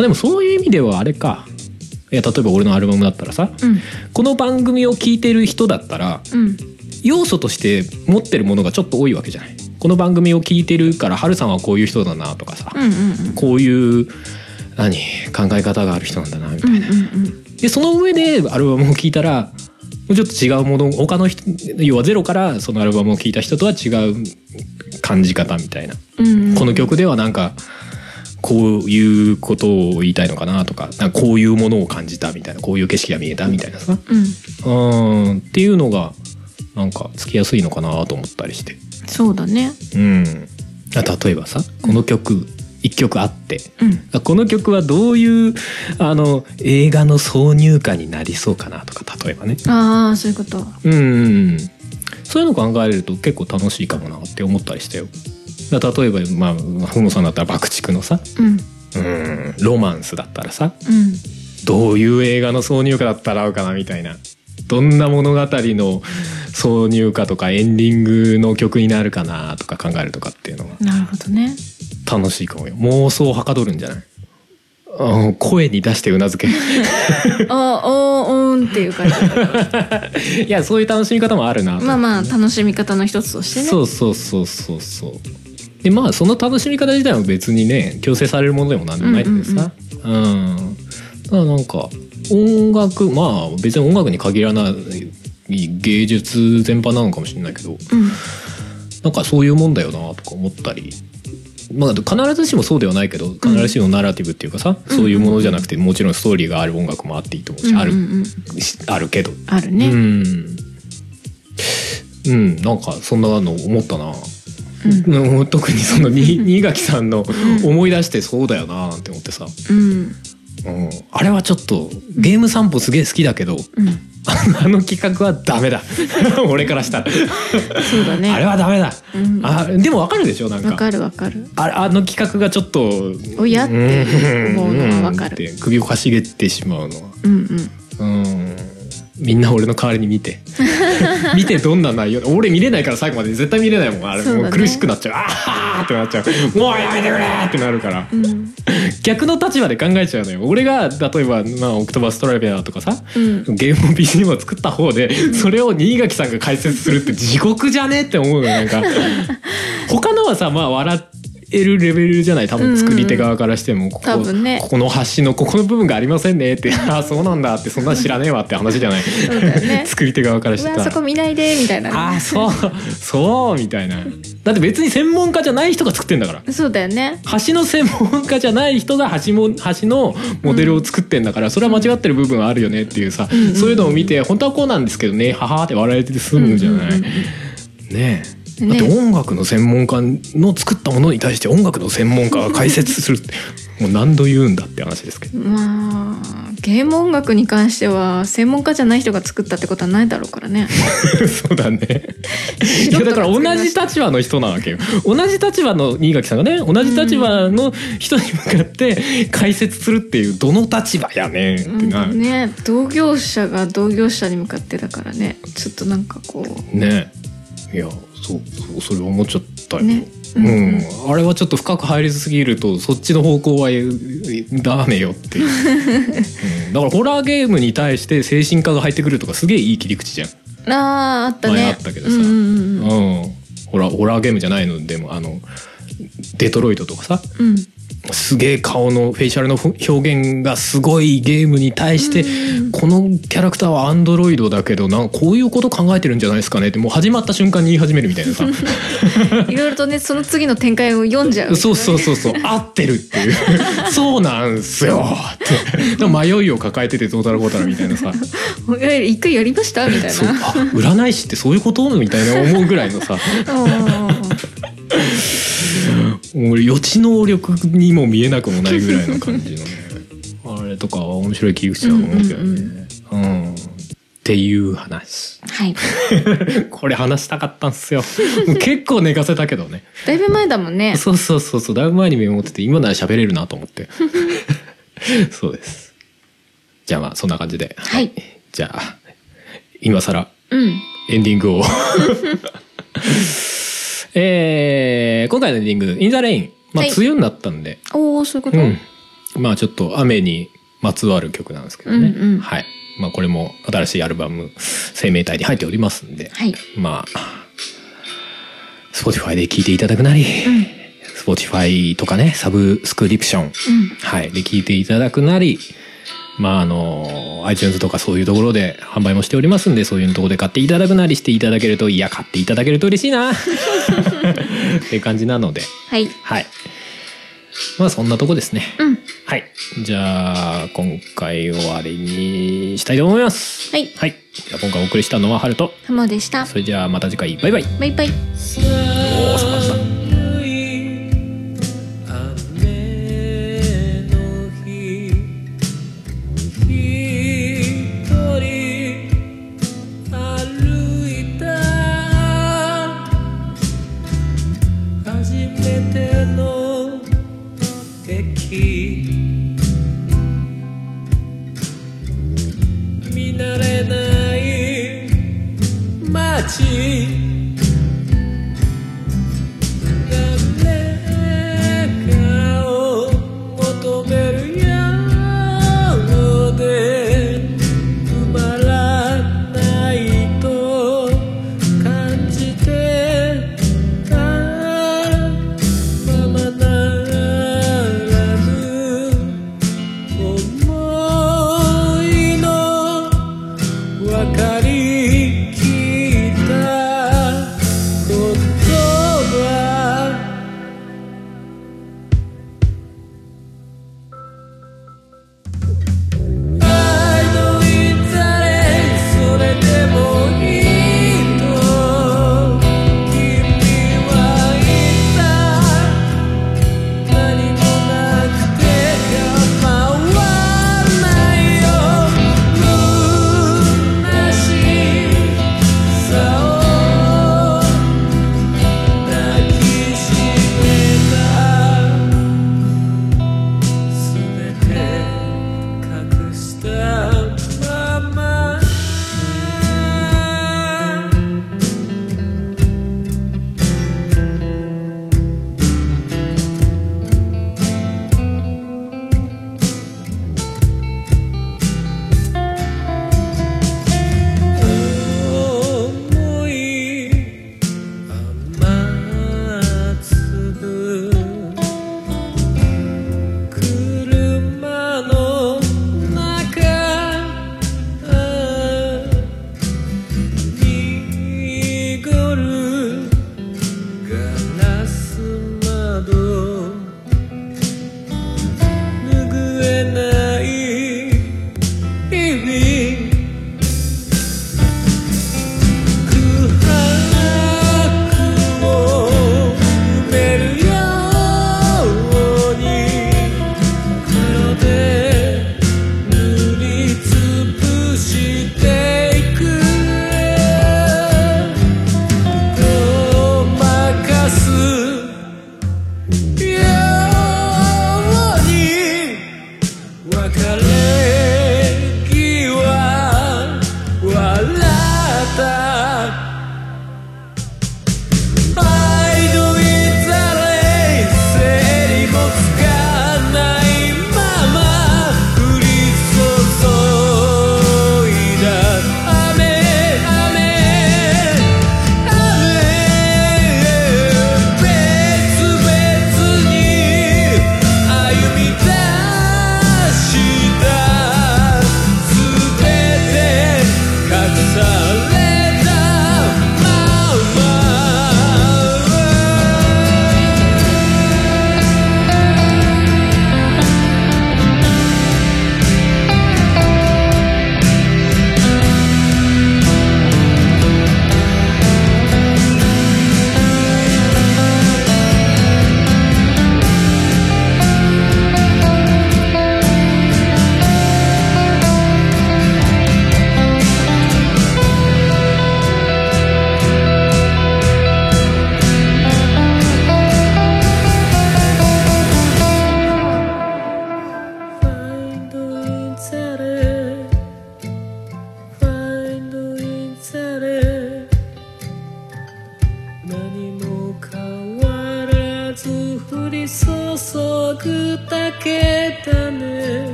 Speaker 1: あ、でもそういう意味ではあれかいや例えば俺のアルバムだったらさ
Speaker 2: うん。
Speaker 1: この番組を聞いてる人だったら
Speaker 2: うん。
Speaker 1: 要素として持ってるものがちょっと多いわけじゃない？この番組を聞いてるからハルさんはこういう人だなとかさ、
Speaker 2: うんうん
Speaker 1: こういう何考え方がある人なんだなみたいな、
Speaker 2: うんうんうん。
Speaker 1: でその上でアルバムを聴いたらもうちょっと違うもの他の人要はゼロからそのアルバムを聴いた人とは違う感じ方みたいな、
Speaker 2: うんうん。
Speaker 1: この曲ではなんかこういうことを言いたいのかなとかなんかこういうものを感じたみたいなこういう景色が見えたみたいなさ。
Speaker 2: うん。
Speaker 1: うん。っていうのがなんかつきやすいのかなと思ったりして。
Speaker 2: そうだね。
Speaker 1: うん。あ例えばさこの曲一曲あって。
Speaker 2: うん。
Speaker 1: あこの曲はどういうあの映画の挿入歌になりそうかなとか例えばね。
Speaker 2: ああそういうこと。
Speaker 1: うんうんうん。そういうの考えると結構楽しいかもなって思ったりしたよ例えばまあふもさんだったら爆竹のさ
Speaker 2: うん。
Speaker 1: うんロマンスだったらさ
Speaker 2: うん。
Speaker 1: どういう映画の挿入歌だったら合うかなみたいな。どんな物語の挿入歌とかエンディングの曲になるかなとか考えるとかっていうのは
Speaker 2: なるほどね。
Speaker 1: 楽しいかもよ。妄想をはかどるんじゃない？うん声に出してうなずけ。
Speaker 2: あ おーおーんっていう感じ。
Speaker 1: いやそういう楽しみ方もあるなと。
Speaker 2: まあまあ楽しみ方の一つとしてね。
Speaker 1: そうそうそうそうそうでまあその楽しみ方自体は別にね強制されるものでもなんでもないんでさ。うんだからなんか音楽まあ別に音楽に限らない芸術全般なのかもしれないけど
Speaker 2: うん。
Speaker 1: なんかそういうもんだよなとか思ったり。まあ必ずしもそうではないけど必ずしもナラティブっていうかさ、そういうものじゃなくてもちろんストーリーがある音楽もあっていいと思うし、ある
Speaker 2: うんうんうん。
Speaker 1: しあるけど。
Speaker 2: あるね、
Speaker 1: うん。うん。なんかそんなの思ったな、
Speaker 2: うん。
Speaker 1: うん特にそのに新垣さんの思い出してそうだよななんて思ってさ、
Speaker 2: うん。
Speaker 1: うん、あれはちょっとゲーム散歩すげえ好きだけど
Speaker 2: うん。
Speaker 1: あの企画はダメだ。俺からしたら、
Speaker 2: そうだね。
Speaker 1: あれはダメだ、
Speaker 2: うん。
Speaker 1: あでもわかるでしょなんか。
Speaker 2: わかるわかる。
Speaker 1: あれあの企画がちょっと
Speaker 2: おやって思うのはわかる。
Speaker 1: 首をかしげてしまうのは。
Speaker 2: うんうん。
Speaker 1: うんみんな俺の代わりに見て。見てどんな内容。俺見れないから最後まで。絶対見れないもん。あれ
Speaker 2: ね。
Speaker 1: もう苦しくなっちゃう。あーってなっちゃう。もうやめてくれってなるから。
Speaker 2: うん。
Speaker 1: 逆の立場で考えちゃうのよ。俺が例えば、まあ、オクトバストラベラーとかさ
Speaker 2: うん。
Speaker 1: ゲームも BGM を作った方でそれを新垣さんが解説するって地獄じゃねって思うのよ。なんか 他のはさまあ笑えるレベルじゃない多分作り手側からしてもここ,、
Speaker 2: ね。
Speaker 1: ここの端のここの部分がありませんねってああそうなんだってそんな知らねえわって話じゃない。
Speaker 2: ね。
Speaker 1: 作り手側からしてたら。
Speaker 2: そこ見ないでみたいな。ね
Speaker 1: ああそうそうみたいな。だって別に専門家じゃない人が作ってんだから。
Speaker 2: そうだよね。
Speaker 1: 橋の専門家じゃない人が橋も橋のモデルを作ってんだから、それは間違ってる部分はあるよねっていうさ、
Speaker 2: うん
Speaker 1: そういうのを見て本当はこうなんですけどねははって笑えて済むじゃない。
Speaker 2: うんうんうん。
Speaker 1: ねえ
Speaker 2: ね
Speaker 1: だって音楽の専門家の作ったものに対して音楽の専門家が解説するって もう何度言うんだって話ですけど。
Speaker 2: まあゲーム音楽に関しては専門家じゃない人が作ったってことはないだろうからね。
Speaker 1: そうだね。いやだから同じ立場の人なわけよ。同じ立場の新垣さんがね同じ立場の人に向かって解説するっていうどの立場やねんってな、
Speaker 2: うん。ね同業者が同業者に向かってだからね。ちょっとなんかこ
Speaker 1: ね。いやそうそれ思っちゃったよ、
Speaker 2: ね。
Speaker 1: う
Speaker 2: うん。ん
Speaker 1: あれはちょっと深く入りすぎるとそっちの方向はえダメよっていう、うん。だからホラーゲームに対して精神科が入ってくるとかすげえいい切り口じゃん、
Speaker 2: うあーあったね。
Speaker 1: 前あったけどさ。
Speaker 2: うんうん
Speaker 1: ホラーゲームじゃないの。でもあのデトロイトとかさ。
Speaker 2: うん
Speaker 1: すげえ顔のフェイシャルの表現がすごいゲームに対して、
Speaker 2: うん。
Speaker 1: このキャラクターはアンドロイドだけどなんかこういうこと考えてるんじゃないですかね。ってもう始まった瞬間に言い始めるみたいなさ。
Speaker 2: いろいろとねその次の展開を読んじゃう
Speaker 1: そうそうそうそう。合ってるっていう。そうなんすよ。って。迷いを抱えててどうたらこうたらみたいなさ。
Speaker 2: 一回やりました？みたいな。
Speaker 1: あ占い師ってそういうこと？みたいな思うぐらいのさ
Speaker 2: うん
Speaker 1: 俺予知能力にも見えなくもないぐらいの感じのね あれとかは面白い切り口だと思うけどね。うんっていう話。
Speaker 2: はい
Speaker 1: これ話したかったんすよ。もう結構寝かせたけどね。
Speaker 2: だいぶ前だもんね
Speaker 1: そうそうそうそうだいぶ前にメモってて今なら喋れるなと思って。そうです。じゃあまあそんな感じで。
Speaker 2: はい
Speaker 1: じゃあ今更
Speaker 2: うん
Speaker 1: エンディングを。えー、今回のエンディング「インザレインまあ
Speaker 2: はい。
Speaker 1: 梅雨になったんで、
Speaker 2: おおそういうこと、
Speaker 1: うん、まあちょっと雨にまつわる曲なんですけどね、
Speaker 2: うんうん。
Speaker 1: はい、まあ、これも新しいアルバム「生命体」に入っておりますんで、
Speaker 2: はい。
Speaker 1: まあ Spotify で聴いていただくなり、
Speaker 2: うん。
Speaker 1: Spotify とかねサブスクリプション、
Speaker 2: うん。
Speaker 1: はい、で聴いていただくなりまああの iTunes とかそういうところで販売もしておりますんでそういうところで買っていただくなりしていただけるといや買っていただけると嬉しいな っていう感じなので
Speaker 2: はい
Speaker 1: はいまあそんなとこですね
Speaker 2: うん
Speaker 1: はい。じゃあ、今回終わりにしたいと思います。
Speaker 2: はい
Speaker 1: はい。じゃあ今回お送りしたのはハルト。
Speaker 2: ハモでした
Speaker 1: それじゃあまた次回、バイバイ。
Speaker 2: バイバイ
Speaker 1: おー、
Speaker 3: ての？敵。見慣れない
Speaker 4: 街。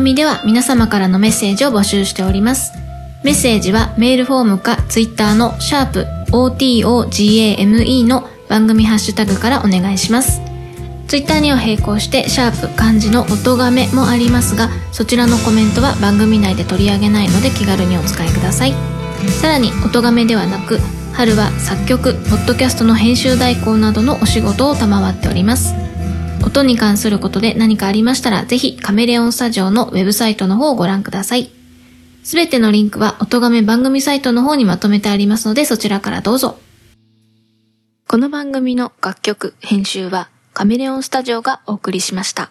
Speaker 4: 組では皆様からのメッセージを募集しております。メッセージはメールフォームかツイッターのシャープ o t o g a m e の番組ハッシュタグからお願いします。
Speaker 2: ツイッターには並行してシャープ漢字の音がめもありますがそちらのコメントは番組内で取り上げないので気軽にお使いくださいさらに音がめではなく春は作曲ポッドキャストの編集代行などのお仕事を賜っております音に関することで何かありましたらぜひカメレオンスタジオのウェブサイトの方をご覧ください。すべてのリンクは音亀番組サイトの方にまとめてありますのでそちらからどうぞ。この番組の楽曲編集はカメレオンスタジオがお送りしました。